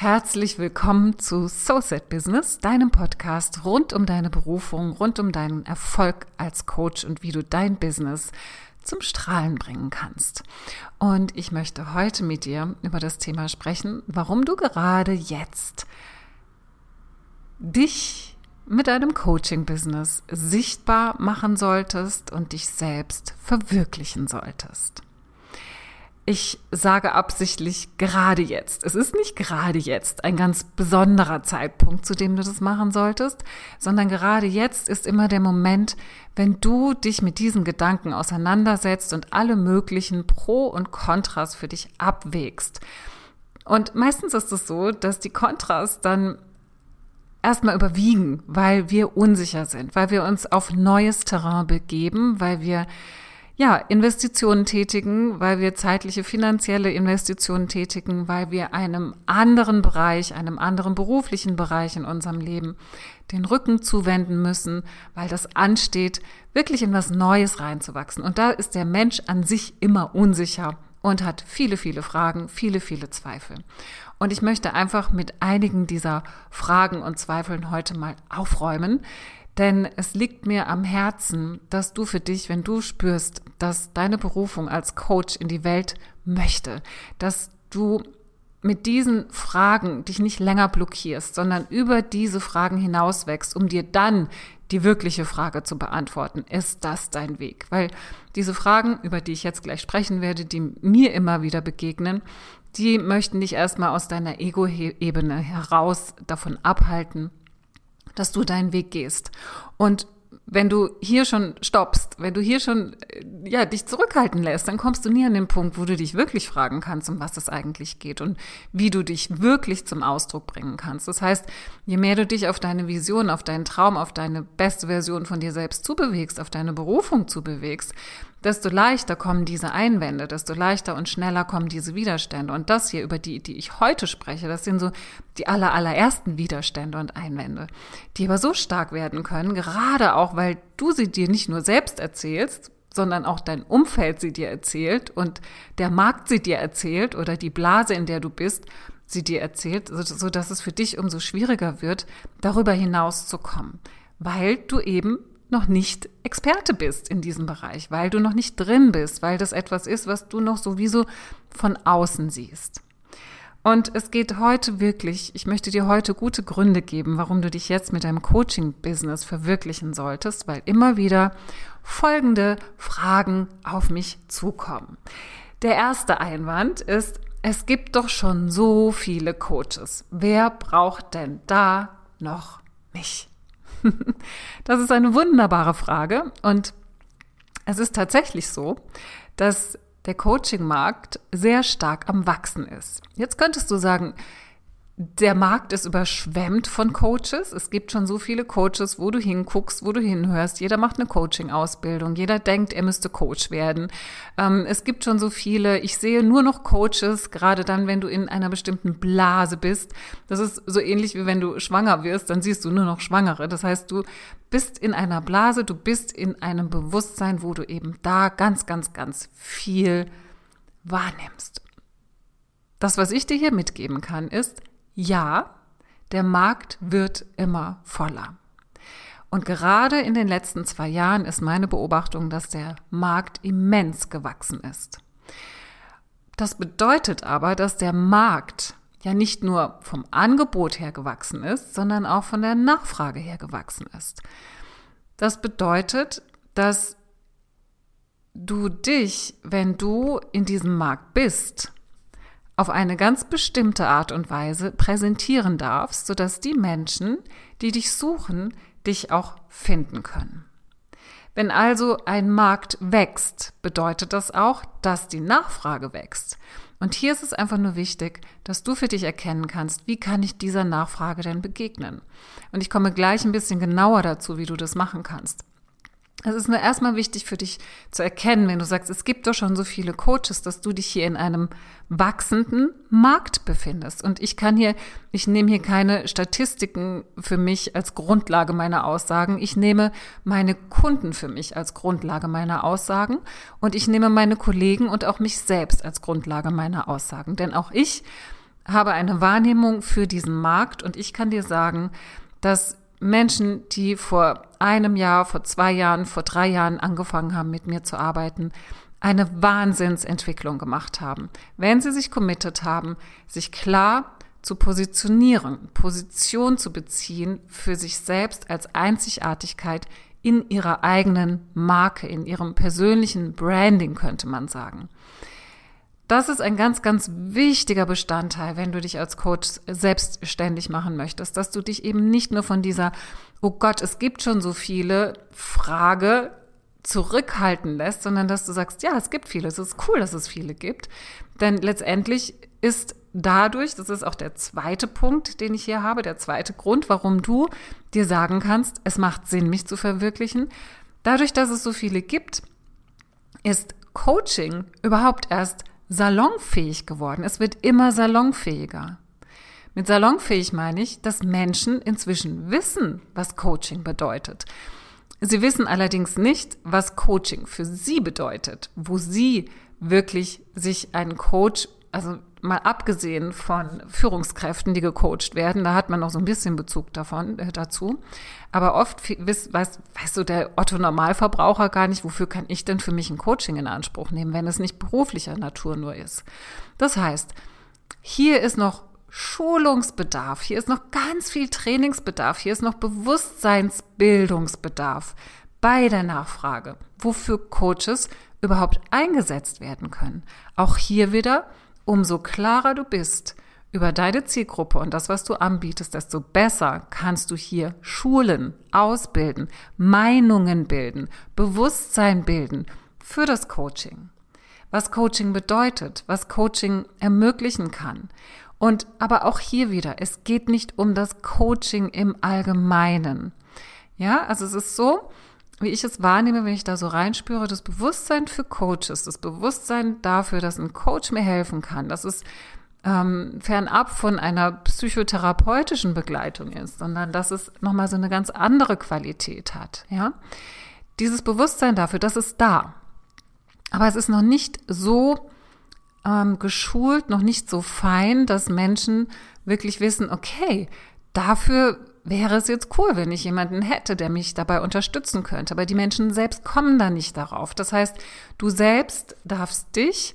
Herzlich willkommen zu Soulset Business, deinem Podcast rund um deine Berufung, rund um deinen Erfolg als Coach und wie du dein Business zum Strahlen bringen kannst. Und ich möchte heute mit dir über das Thema sprechen, warum du gerade jetzt dich mit deinem Coaching-Business sichtbar machen solltest und dich selbst verwirklichen solltest. Ich sage absichtlich gerade jetzt. Es ist nicht gerade jetzt ein ganz besonderer Zeitpunkt, zu dem du das machen solltest, sondern gerade jetzt ist immer der Moment, wenn du dich mit diesem Gedanken auseinandersetzt und alle möglichen Pro und Kontras für dich abwägst. Und meistens ist es so, dass die Kontras dann erstmal überwiegen, weil wir unsicher sind, weil wir uns auf neues Terrain begeben, weil wir ja, Investitionen tätigen, weil wir zeitliche finanzielle Investitionen tätigen, weil wir einem anderen Bereich, einem anderen beruflichen Bereich in unserem Leben den Rücken zuwenden müssen, weil das ansteht, wirklich in was Neues reinzuwachsen. Und da ist der Mensch an sich immer unsicher und hat viele, viele Fragen, viele, viele Zweifel. Und ich möchte einfach mit einigen dieser Fragen und Zweifeln heute mal aufräumen, denn es liegt mir am Herzen, dass du für dich, wenn du spürst, dass deine Berufung als Coach in die Welt möchte, dass du mit diesen Fragen dich nicht länger blockierst, sondern über diese Fragen hinauswächst, um dir dann die wirkliche Frage zu beantworten. Ist das dein Weg? Weil diese Fragen, über die ich jetzt gleich sprechen werde, die mir immer wieder begegnen, die möchten dich erstmal aus deiner Ego-Ebene heraus davon abhalten, dass du deinen Weg gehst. Und wenn du hier schon stoppst, wenn du hier schon äh, ja dich zurückhalten lässt, dann kommst du nie an den Punkt, wo du dich wirklich fragen kannst, um was es eigentlich geht und wie du dich wirklich zum Ausdruck bringen kannst. Das heißt, je mehr du dich auf deine Vision, auf deinen Traum, auf deine beste Version von dir selbst zubewegst, auf deine Berufung zubewegst, desto leichter kommen diese Einwände, desto leichter und schneller kommen diese Widerstände. Und das hier, über die, die ich heute spreche, das sind so die aller, allerersten Widerstände und Einwände, die aber so stark werden können, gerade auch, weil du sie dir nicht nur selbst erzählst, sondern auch dein Umfeld sie dir erzählt und der Markt sie dir erzählt oder die Blase, in der du bist, sie dir erzählt, so dass es für dich umso schwieriger wird, darüber hinaus zu kommen, weil du eben noch nicht Experte bist in diesem Bereich, weil du noch nicht drin bist, weil das etwas ist, was du noch sowieso von außen siehst. Und es geht heute wirklich, ich möchte dir heute gute Gründe geben, warum du dich jetzt mit deinem Coaching-Business verwirklichen solltest, weil immer wieder folgende Fragen auf mich zukommen. Der erste Einwand ist, es gibt doch schon so viele Coaches. Wer braucht denn da noch mich? Das ist eine wunderbare Frage und es ist tatsächlich so, dass der Coaching-Markt sehr stark am Wachsen ist. Jetzt könntest du sagen, der Markt ist überschwemmt von Coaches. Es gibt schon so viele Coaches, wo du hinguckst, wo du hinhörst. Jeder macht eine Coaching-Ausbildung. Jeder denkt, er müsste Coach werden. Ähm, es gibt schon so viele. Ich sehe nur noch Coaches, gerade dann, wenn du in einer bestimmten Blase bist. Das ist so ähnlich wie wenn du schwanger wirst, dann siehst du nur noch Schwangere. Das heißt, du bist in einer Blase, du bist in einem Bewusstsein, wo du eben da ganz, ganz, ganz viel wahrnimmst. Das, was ich dir hier mitgeben kann, ist, ja, der Markt wird immer voller. Und gerade in den letzten zwei Jahren ist meine Beobachtung, dass der Markt immens gewachsen ist. Das bedeutet aber, dass der Markt ja nicht nur vom Angebot her gewachsen ist, sondern auch von der Nachfrage her gewachsen ist. Das bedeutet, dass du dich, wenn du in diesem Markt bist, auf eine ganz bestimmte Art und Weise präsentieren darfst, sodass die Menschen, die dich suchen, dich auch finden können. Wenn also ein Markt wächst, bedeutet das auch, dass die Nachfrage wächst. Und hier ist es einfach nur wichtig, dass du für dich erkennen kannst, wie kann ich dieser Nachfrage denn begegnen. Und ich komme gleich ein bisschen genauer dazu, wie du das machen kannst. Es ist nur erstmal wichtig für dich zu erkennen, wenn du sagst, es gibt doch schon so viele Coaches, dass du dich hier in einem wachsenden Markt befindest. Und ich kann hier, ich nehme hier keine Statistiken für mich als Grundlage meiner Aussagen. Ich nehme meine Kunden für mich als Grundlage meiner Aussagen. Und ich nehme meine Kollegen und auch mich selbst als Grundlage meiner Aussagen. Denn auch ich habe eine Wahrnehmung für diesen Markt und ich kann dir sagen, dass Menschen, die vor einem Jahr, vor zwei Jahren, vor drei Jahren angefangen haben, mit mir zu arbeiten, eine Wahnsinnsentwicklung gemacht haben. Wenn sie sich committed haben, sich klar zu positionieren, Position zu beziehen für sich selbst als Einzigartigkeit in ihrer eigenen Marke, in ihrem persönlichen Branding, könnte man sagen. Das ist ein ganz, ganz wichtiger Bestandteil, wenn du dich als Coach selbstständig machen möchtest, dass du dich eben nicht nur von dieser, oh Gott, es gibt schon so viele Frage zurückhalten lässt, sondern dass du sagst, ja, es gibt viele, es ist cool, dass es viele gibt. Denn letztendlich ist dadurch, das ist auch der zweite Punkt, den ich hier habe, der zweite Grund, warum du dir sagen kannst, es macht Sinn, mich zu verwirklichen. Dadurch, dass es so viele gibt, ist Coaching überhaupt erst salonfähig geworden. Es wird immer salonfähiger. Mit salonfähig meine ich, dass Menschen inzwischen wissen, was Coaching bedeutet. Sie wissen allerdings nicht, was Coaching für sie bedeutet, wo sie wirklich sich einen Coach, also mal abgesehen von Führungskräften, die gecoacht werden, da hat man noch so ein bisschen Bezug davon äh, dazu. Aber oft weiß, weiß, weiß so der Otto Normalverbraucher gar nicht, wofür kann ich denn für mich ein Coaching in Anspruch nehmen, wenn es nicht beruflicher Natur nur ist. Das heißt, hier ist noch Schulungsbedarf, hier ist noch ganz viel Trainingsbedarf, hier ist noch Bewusstseinsbildungsbedarf bei der Nachfrage, wofür Coaches überhaupt eingesetzt werden können. Auch hier wieder umso klarer du bist über deine Zielgruppe und das, was du anbietest, desto besser kannst du hier schulen, ausbilden, Meinungen bilden, Bewusstsein bilden für das Coaching. Was Coaching bedeutet, was Coaching ermöglichen kann. Und aber auch hier wieder, es geht nicht um das Coaching im Allgemeinen. Ja, also es ist so, wie ich es wahrnehme, wenn ich da so reinspüre, das Bewusstsein für Coaches, das Bewusstsein dafür, dass ein Coach mir helfen kann, dass es ähm, fernab von einer psychotherapeutischen Begleitung ist, sondern dass es nochmal so eine ganz andere Qualität hat. Ja, dieses Bewusstsein dafür, das ist da, aber es ist noch nicht so ähm, geschult, noch nicht so fein, dass Menschen wirklich wissen, okay, dafür wäre es jetzt cool, wenn ich jemanden hätte, der mich dabei unterstützen könnte. Aber die Menschen selbst kommen da nicht darauf. Das heißt, du selbst darfst dich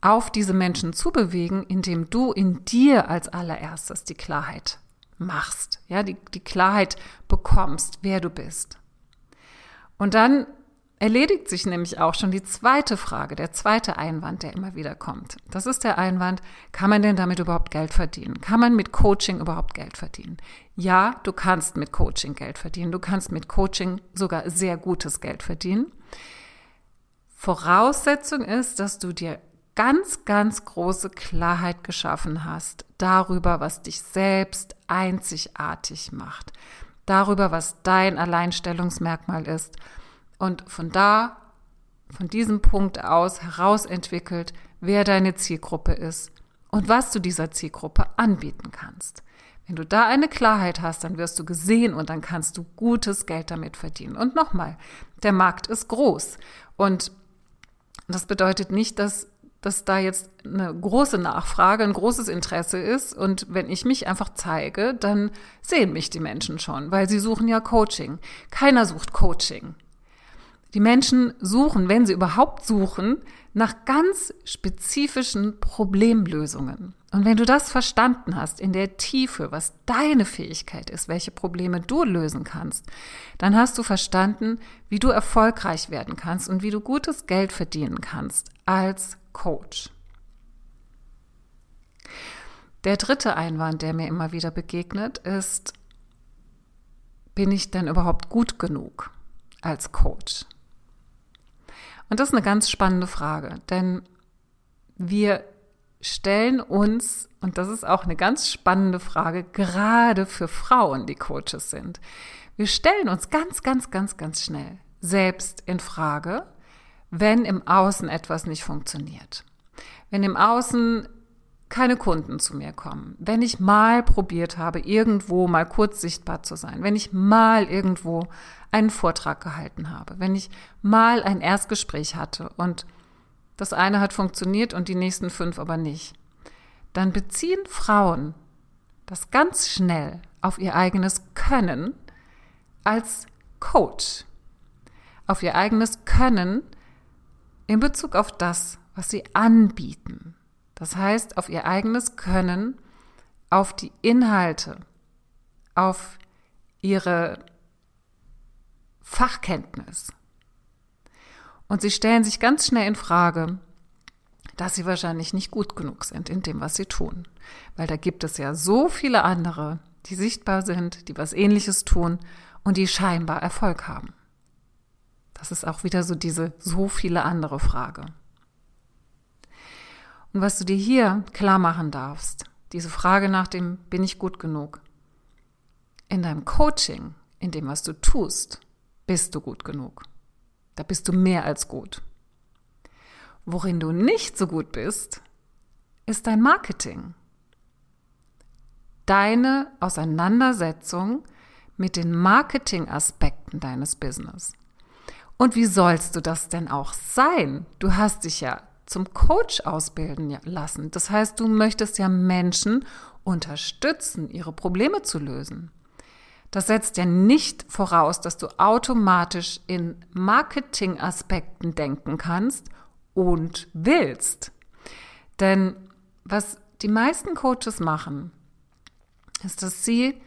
auf diese Menschen zubewegen, indem du in dir als allererstes die Klarheit machst, ja, die, die Klarheit bekommst, wer du bist. Und dann erledigt sich nämlich auch schon die zweite Frage, der zweite Einwand, der immer wieder kommt. Das ist der Einwand, kann man denn damit überhaupt Geld verdienen? Kann man mit Coaching überhaupt Geld verdienen? Ja, du kannst mit Coaching Geld verdienen. Du kannst mit Coaching sogar sehr gutes Geld verdienen. Voraussetzung ist, dass du dir ganz, ganz große Klarheit geschaffen hast darüber, was dich selbst einzigartig macht, darüber, was dein Alleinstellungsmerkmal ist und von da, von diesem Punkt aus heraus entwickelt, wer deine Zielgruppe ist und was du dieser Zielgruppe anbieten kannst. Wenn du da eine Klarheit hast, dann wirst du gesehen und dann kannst du gutes Geld damit verdienen. Und nochmal, der Markt ist groß. Und das bedeutet nicht, dass, dass da jetzt eine große Nachfrage, ein großes Interesse ist. Und wenn ich mich einfach zeige, dann sehen mich die Menschen schon, weil sie suchen ja Coaching. Keiner sucht Coaching. Die Menschen suchen, wenn sie überhaupt suchen, nach ganz spezifischen Problemlösungen. Und wenn du das verstanden hast in der Tiefe, was deine Fähigkeit ist, welche Probleme du lösen kannst, dann hast du verstanden, wie du erfolgreich werden kannst und wie du gutes Geld verdienen kannst als Coach. Der dritte Einwand, der mir immer wieder begegnet, ist, bin ich denn überhaupt gut genug als Coach? Und das ist eine ganz spannende Frage, denn wir stellen uns, und das ist auch eine ganz spannende Frage, gerade für Frauen, die Coaches sind, wir stellen uns ganz, ganz, ganz, ganz schnell selbst in Frage, wenn im Außen etwas nicht funktioniert. Wenn im Außen keine Kunden zu mir kommen, wenn ich mal probiert habe, irgendwo mal kurz sichtbar zu sein, wenn ich mal irgendwo einen Vortrag gehalten habe, wenn ich mal ein Erstgespräch hatte und das eine hat funktioniert und die nächsten fünf aber nicht, dann beziehen Frauen das ganz schnell auf ihr eigenes Können als Coach, auf ihr eigenes Können in Bezug auf das, was sie anbieten. Das heißt, auf ihr eigenes Können, auf die Inhalte, auf ihre Fachkenntnis. Und sie stellen sich ganz schnell in Frage, dass sie wahrscheinlich nicht gut genug sind in dem, was sie tun. Weil da gibt es ja so viele andere, die sichtbar sind, die was ähnliches tun und die scheinbar Erfolg haben. Das ist auch wieder so diese so viele andere Frage. Und was du dir hier klar machen darfst, diese Frage nach dem, bin ich gut genug? In deinem Coaching, in dem, was du tust, bist du gut genug. Da bist du mehr als gut. Worin du nicht so gut bist, ist dein Marketing. Deine Auseinandersetzung mit den Marketingaspekten deines Business. Und wie sollst du das denn auch sein? Du hast dich ja zum Coach ausbilden lassen. Das heißt, du möchtest ja Menschen unterstützen, ihre Probleme zu lösen. Das setzt ja nicht voraus, dass du automatisch in Marketingaspekten denken kannst und willst. Denn was die meisten Coaches machen, ist, dass sie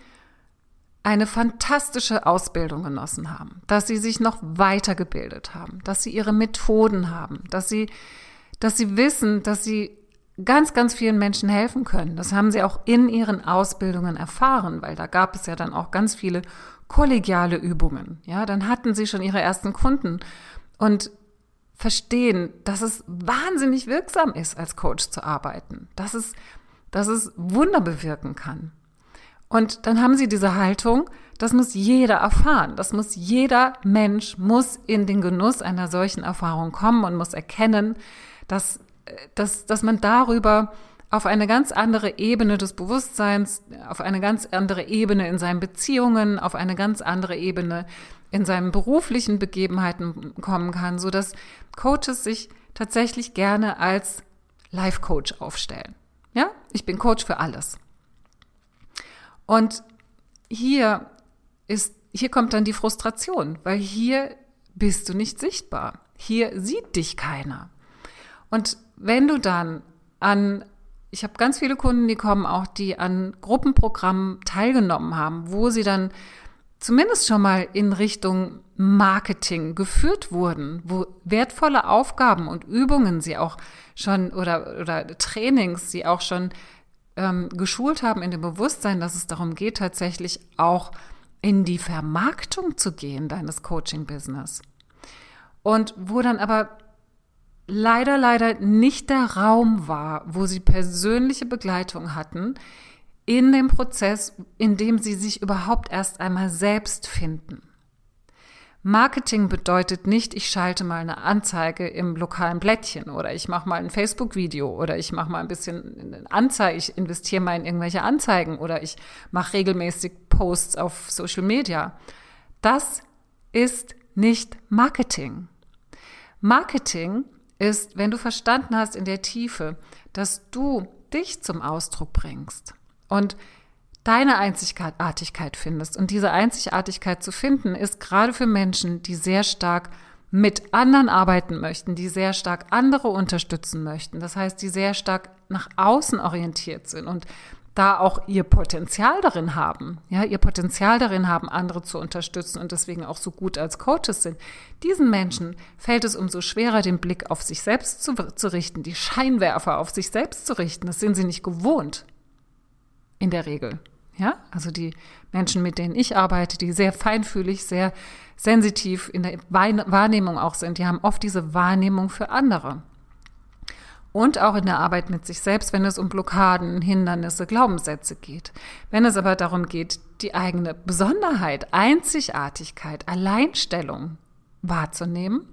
eine fantastische Ausbildung genossen haben, dass sie sich noch weitergebildet haben, dass sie ihre Methoden haben, dass sie, dass sie wissen, dass sie ganz, ganz vielen Menschen helfen können. Das haben sie auch in ihren Ausbildungen erfahren, weil da gab es ja dann auch ganz viele kollegiale Übungen. Ja, dann hatten sie schon ihre ersten Kunden und verstehen, dass es wahnsinnig wirksam ist, als Coach zu arbeiten, dass es, dass es Wunder bewirken kann. Und dann haben sie diese Haltung, das muss jeder erfahren, das muss jeder Mensch, muss in den Genuss einer solchen Erfahrung kommen und muss erkennen, dass, dass, dass man darüber auf eine ganz andere Ebene des Bewusstseins, auf eine ganz andere Ebene in seinen Beziehungen, auf eine ganz andere Ebene in seinen beruflichen Begebenheiten kommen kann, so dass Coaches sich tatsächlich gerne als Life Coach aufstellen. Ja, ich bin Coach für alles. Und hier ist, hier kommt dann die Frustration, weil hier bist du nicht sichtbar. Hier sieht dich keiner. Und wenn du dann an ich habe ganz viele Kunden, die kommen auch, die an Gruppenprogrammen teilgenommen haben, wo sie dann zumindest schon mal in Richtung Marketing geführt wurden, wo wertvolle Aufgaben und Übungen sie auch schon oder, oder Trainings sie auch schon ähm, geschult haben in dem Bewusstsein, dass es darum geht, tatsächlich auch in die Vermarktung zu gehen deines Coaching-Business. Und wo dann aber leider, leider nicht der Raum war, wo sie persönliche Begleitung hatten, in dem Prozess, in dem sie sich überhaupt erst einmal selbst finden. Marketing bedeutet nicht, ich schalte mal eine Anzeige im lokalen Blättchen oder ich mache mal ein Facebook-Video oder ich mache mal ein bisschen Anzeige, ich investiere mal in irgendwelche Anzeigen oder ich mache regelmäßig Posts auf Social Media. Das ist nicht Marketing. Marketing ist, wenn du verstanden hast in der Tiefe, dass du dich zum Ausdruck bringst und deine Einzigartigkeit findest. Und diese Einzigartigkeit zu finden, ist gerade für Menschen, die sehr stark mit anderen arbeiten möchten, die sehr stark andere unterstützen möchten. Das heißt, die sehr stark nach außen orientiert sind und da auch ihr Potenzial darin haben, ja, ihr Potenzial darin haben, andere zu unterstützen und deswegen auch so gut als Coaches sind. Diesen Menschen fällt es umso schwerer, den Blick auf sich selbst zu, zu richten, die Scheinwerfer auf sich selbst zu richten. Das sind sie nicht gewohnt in der Regel. Ja, also die Menschen, mit denen ich arbeite, die sehr feinfühlig, sehr sensitiv in der Wahrnehmung auch sind, die haben oft diese Wahrnehmung für andere. Und auch in der Arbeit mit sich selbst, wenn es um Blockaden, Hindernisse, Glaubenssätze geht. Wenn es aber darum geht, die eigene Besonderheit, Einzigartigkeit, Alleinstellung wahrzunehmen,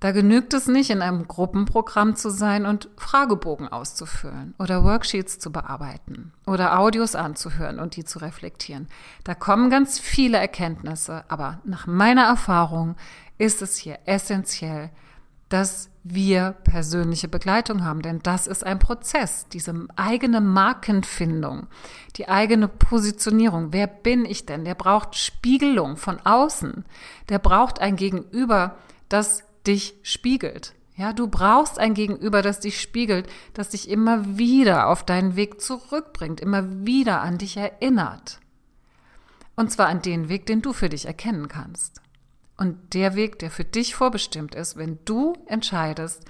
da genügt es nicht, in einem Gruppenprogramm zu sein und Fragebogen auszufüllen oder Worksheets zu bearbeiten oder Audios anzuhören und die zu reflektieren. Da kommen ganz viele Erkenntnisse, aber nach meiner Erfahrung ist es hier essentiell, dass wir persönliche Begleitung haben, denn das ist ein Prozess, diese eigene Markenfindung, die eigene Positionierung. Wer bin ich denn? Der braucht Spiegelung von außen. Der braucht ein Gegenüber, das dich spiegelt. Ja, du brauchst ein Gegenüber, das dich spiegelt, das dich immer wieder auf deinen Weg zurückbringt, immer wieder an dich erinnert. Und zwar an den Weg, den du für dich erkennen kannst. Und der Weg, der für dich vorbestimmt ist, wenn du entscheidest,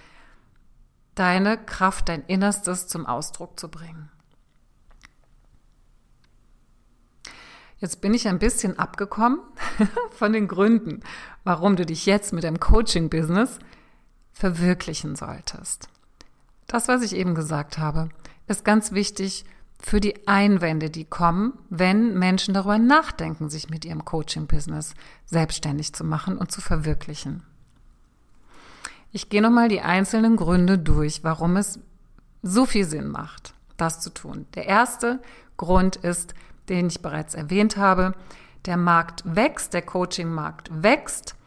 deine Kraft, dein Innerstes zum Ausdruck zu bringen. Jetzt bin ich ein bisschen abgekommen von den Gründen, warum du dich jetzt mit dem Coaching-Business verwirklichen solltest. Das, was ich eben gesagt habe, ist ganz wichtig für die Einwände, die kommen, wenn Menschen darüber nachdenken, sich mit ihrem Coaching-Business selbstständig zu machen und zu verwirklichen. Ich gehe nochmal die einzelnen Gründe durch, warum es so viel Sinn macht, das zu tun. Der erste Grund ist, den ich bereits erwähnt habe, der Markt wächst, der Coaching-Markt wächst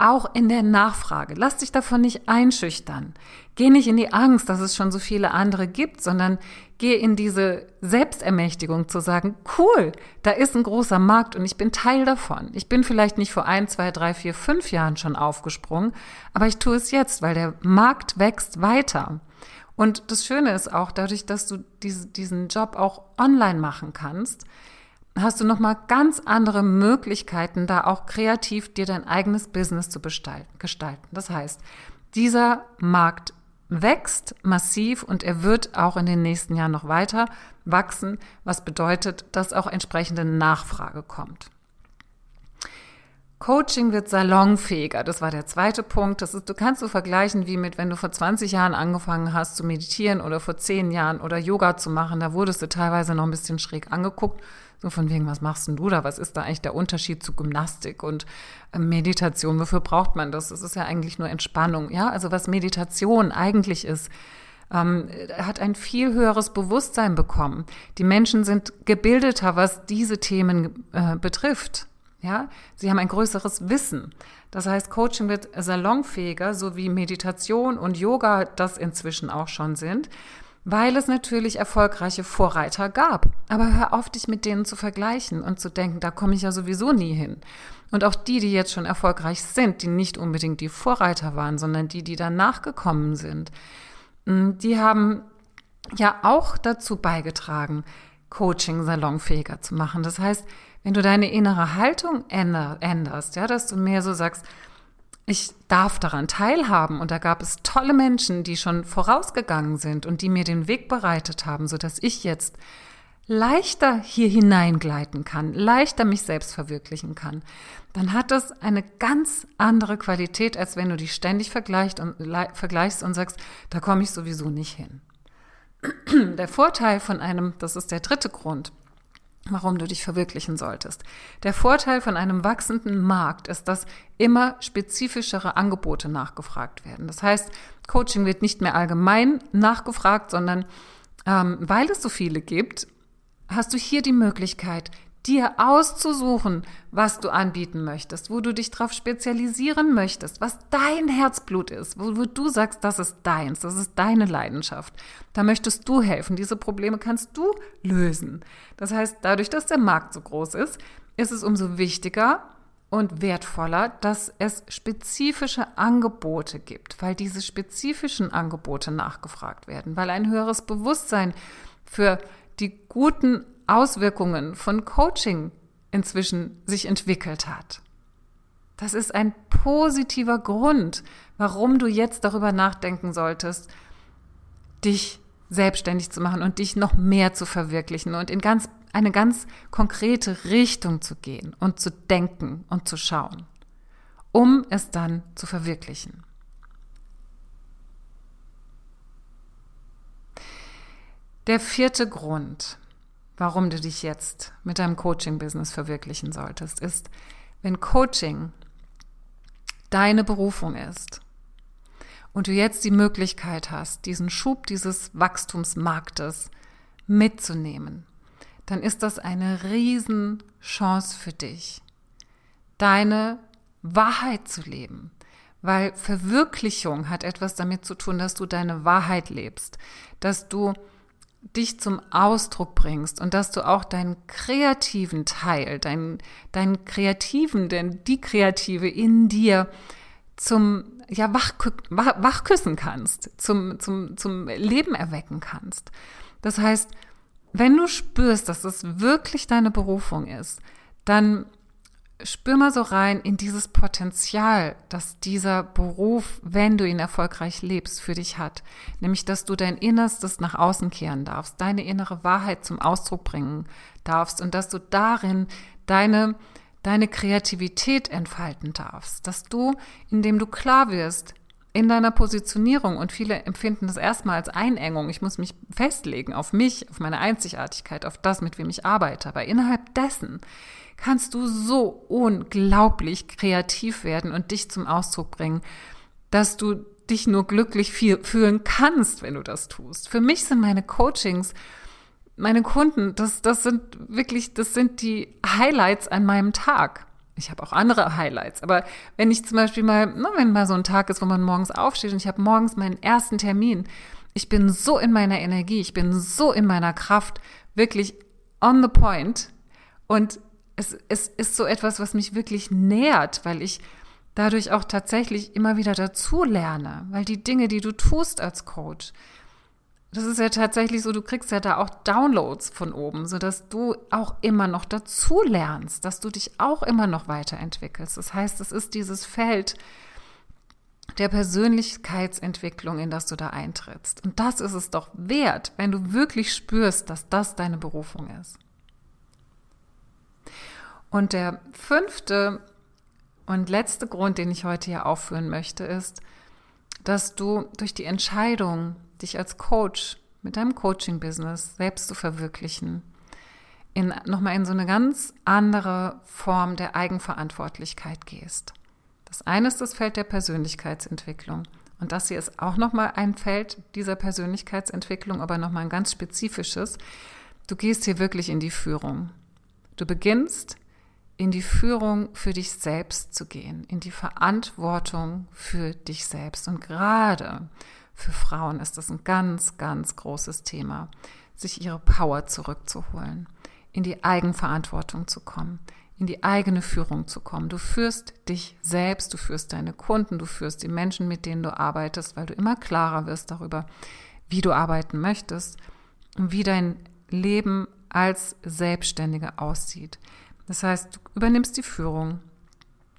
auch in der Nachfrage. Lass dich davon nicht einschüchtern. Geh nicht in die Angst, dass es schon so viele andere gibt, sondern geh in diese Selbstermächtigung zu sagen, cool, da ist ein großer Markt und ich bin Teil davon. Ich bin vielleicht nicht vor ein, zwei, drei, vier, fünf Jahren schon aufgesprungen, aber ich tue es jetzt, weil der Markt wächst weiter. Und das Schöne ist auch, dadurch, dass du diesen Job auch online machen kannst, hast du nochmal ganz andere Möglichkeiten, da auch kreativ dir dein eigenes Business zu gestalten. Das heißt, dieser Markt wächst massiv und er wird auch in den nächsten Jahren noch weiter wachsen, was bedeutet, dass auch entsprechende Nachfrage kommt. Coaching wird salonfähiger. Das war der zweite Punkt. Das ist, du kannst so vergleichen wie mit, wenn du vor 20 Jahren angefangen hast zu meditieren oder vor 10 Jahren oder Yoga zu machen. Da wurdest du teilweise noch ein bisschen schräg angeguckt. So von wegen, was machst denn du da? Was ist da eigentlich der Unterschied zu Gymnastik und ähm, Meditation? Wofür braucht man das? Das ist ja eigentlich nur Entspannung. Ja, also was Meditation eigentlich ist, ähm, hat ein viel höheres Bewusstsein bekommen. Die Menschen sind gebildeter, was diese Themen äh, betrifft. Ja, sie haben ein größeres Wissen. Das heißt, Coaching wird salonfähiger, so wie Meditation und Yoga das inzwischen auch schon sind weil es natürlich erfolgreiche Vorreiter gab. Aber hör auf, dich mit denen zu vergleichen und zu denken, da komme ich ja sowieso nie hin. Und auch die, die jetzt schon erfolgreich sind, die nicht unbedingt die Vorreiter waren, sondern die, die danach gekommen sind, mm, die haben ja auch dazu beigetragen, Coaching salonfähiger zu machen. Das heißt, wenn du deine innere Haltung änderst, ja, dass du mehr so sagst, ich darf daran teilhaben. Und da gab es tolle Menschen, die schon vorausgegangen sind und die mir den Weg bereitet haben, sodass ich jetzt leichter hier hineingleiten kann, leichter mich selbst verwirklichen kann, dann hat das eine ganz andere Qualität, als wenn du dich ständig vergleicht und, vergleichst und sagst, da komme ich sowieso nicht hin. Der Vorteil von einem, das ist der dritte Grund, warum du dich verwirklichen solltest. Der Vorteil von einem wachsenden Markt ist, dass immer spezifischere Angebote nachgefragt werden. Das heißt, Coaching wird nicht mehr allgemein nachgefragt, sondern ähm, weil es so viele gibt, hast du hier die Möglichkeit, dir auszusuchen, was du anbieten möchtest, wo du dich darauf spezialisieren möchtest, was dein Herzblut ist, wo, wo, du sagst, das ist deins, das ist deine Leidenschaft. Da möchtest du helfen. Diese Probleme kannst du lösen. Das heißt, dadurch, dass der Markt so groß ist, ist es umso wichtiger und wertvoller, dass es spezifische Angebote gibt, weil diese spezifischen Angebote nachgefragt werden, weil ein höheres Bewusstsein für die guten Auswirkungen von Coaching inzwischen sich entwickelt hat. Das ist ein positiver Grund, warum du jetzt darüber nachdenken solltest, dich selbstständig zu machen und dich noch mehr zu verwirklichen und in ganz, eine ganz konkrete Richtung zu gehen und zu denken und zu schauen, um es dann zu verwirklichen. Der vierte Grund, warum du dich jetzt mit deinem Coaching-Business verwirklichen solltest, ist, wenn Coaching deine Berufung ist und du jetzt die Möglichkeit hast, diesen Schub dieses Wachstumsmarktes mitzunehmen, dann ist das eine Riesenchance für dich, deine Wahrheit zu leben, weil Verwirklichung hat etwas damit zu tun, dass du deine Wahrheit lebst, dass du dich zum Ausdruck bringst und dass du auch deinen kreativen Teil, deinen, deinen kreativen, denn die Kreative in dir zum, ja, wach, wach, wachküssen kannst, zum, zum, zum Leben erwecken kannst. Das heißt, wenn du spürst, dass es wirklich deine Berufung ist, dann spür mal so rein in dieses Potenzial, das dieser Beruf, wenn du ihn erfolgreich lebst, für dich hat. Nämlich, dass du dein Innerstes nach außen kehren darfst, deine innere Wahrheit zum Ausdruck bringen darfst und dass du darin deine, deine Kreativität entfalten darfst. Dass du, indem du klar wirst, in deiner Positionierung und viele empfinden das erstmal als Einengung. Ich muss mich festlegen auf mich, auf meine Einzigartigkeit, auf das, mit wem ich arbeite. Aber innerhalb dessen kannst du so unglaublich kreativ werden und dich zum Ausdruck bringen, dass du dich nur glücklich fühlen kannst, wenn du das tust. Für mich sind meine Coachings, meine Kunden, das, das sind wirklich, das sind die Highlights an meinem Tag. Ich habe auch andere Highlights, aber wenn ich zum Beispiel mal, ne, wenn mal so ein Tag ist, wo man morgens aufsteht und ich habe morgens meinen ersten Termin, ich bin so in meiner Energie, ich bin so in meiner Kraft, wirklich on the point und es, es ist so etwas, was mich wirklich nährt, weil ich dadurch auch tatsächlich immer wieder dazu lerne, weil die Dinge, die du tust als Coach, das ist ja tatsächlich so, du kriegst ja da auch Downloads von oben, so dass du auch immer noch dazu lernst, dass du dich auch immer noch weiterentwickelst. Das heißt, es ist dieses Feld der Persönlichkeitsentwicklung, in das du da eintrittst. Und das ist es doch wert, wenn du wirklich spürst, dass das deine Berufung ist. Und der fünfte und letzte Grund, den ich heute hier aufführen möchte, ist, dass du durch die Entscheidung, dich als Coach mit deinem Coaching-Business selbst zu verwirklichen, in, nochmal in so eine ganz andere Form der Eigenverantwortlichkeit gehst. Das eine ist das Feld der Persönlichkeitsentwicklung. Und das hier ist auch nochmal ein Feld dieser Persönlichkeitsentwicklung, aber nochmal ein ganz spezifisches. Du gehst hier wirklich in die Führung. Du beginnst in die Führung für dich selbst zu gehen, in die Verantwortung für dich selbst. Und gerade für Frauen ist das ein ganz, ganz großes Thema, sich ihre Power zurückzuholen, in die Eigenverantwortung zu kommen, in die eigene Führung zu kommen. Du führst dich selbst, du führst deine Kunden, du führst die Menschen, mit denen du arbeitest, weil du immer klarer wirst darüber, wie du arbeiten möchtest und wie dein Leben als Selbstständige aussieht. Das heißt, du übernimmst die Führung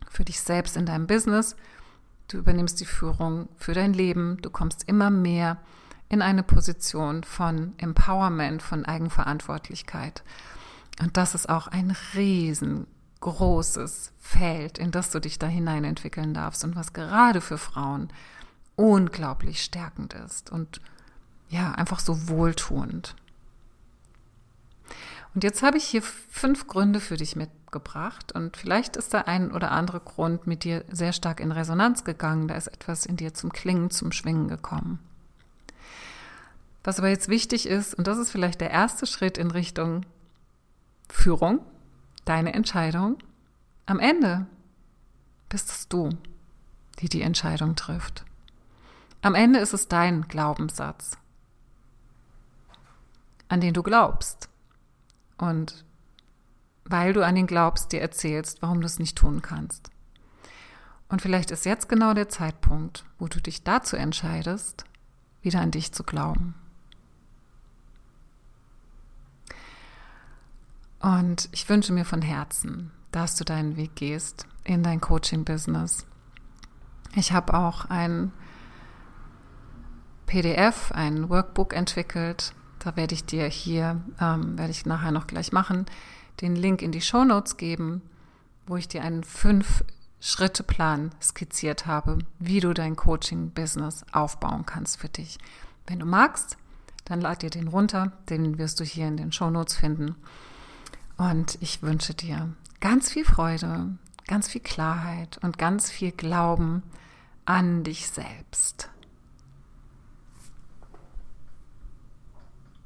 für dich selbst in deinem Business, du übernimmst die Führung für dein Leben, du kommst immer mehr in eine Position von Empowerment, von Eigenverantwortlichkeit. Und das ist auch ein riesengroßes Feld, in das du dich da hinein entwickeln darfst und was gerade für Frauen unglaublich stärkend ist und ja, einfach so wohltuend. Und jetzt habe ich hier fünf Gründe für dich mitgebracht und vielleicht ist der ein oder andere Grund mit dir sehr stark in Resonanz gegangen, da ist etwas in dir zum Klingen, zum Schwingen gekommen. Was aber jetzt wichtig ist, und das ist vielleicht der erste Schritt in Richtung Führung, deine Entscheidung, am Ende bist es du, die die Entscheidung trifft. Am Ende ist es dein Glaubenssatz, an den du glaubst und weil du an ihn glaubst, dir erzählst, warum du es nicht tun kannst. Und vielleicht ist jetzt genau der Zeitpunkt, wo du dich dazu entscheidest, wieder an dich zu glauben. Und ich wünsche mir von Herzen, dass du deinen Weg gehst in dein Coaching-Business. Ich habe auch ein PDF, ein Workbook entwickelt, da werde ich dir hier, ähm, werde ich nachher noch gleich machen, den Link in die Show Notes geben, wo ich dir einen Fünf-Schritte-Plan skizziert habe, wie du dein Coaching-Business aufbauen kannst für dich. Wenn du magst, dann lad dir den runter, den wirst du hier in den Show Notes finden. Und ich wünsche dir ganz viel Freude, ganz viel Klarheit und ganz viel Glauben an dich selbst.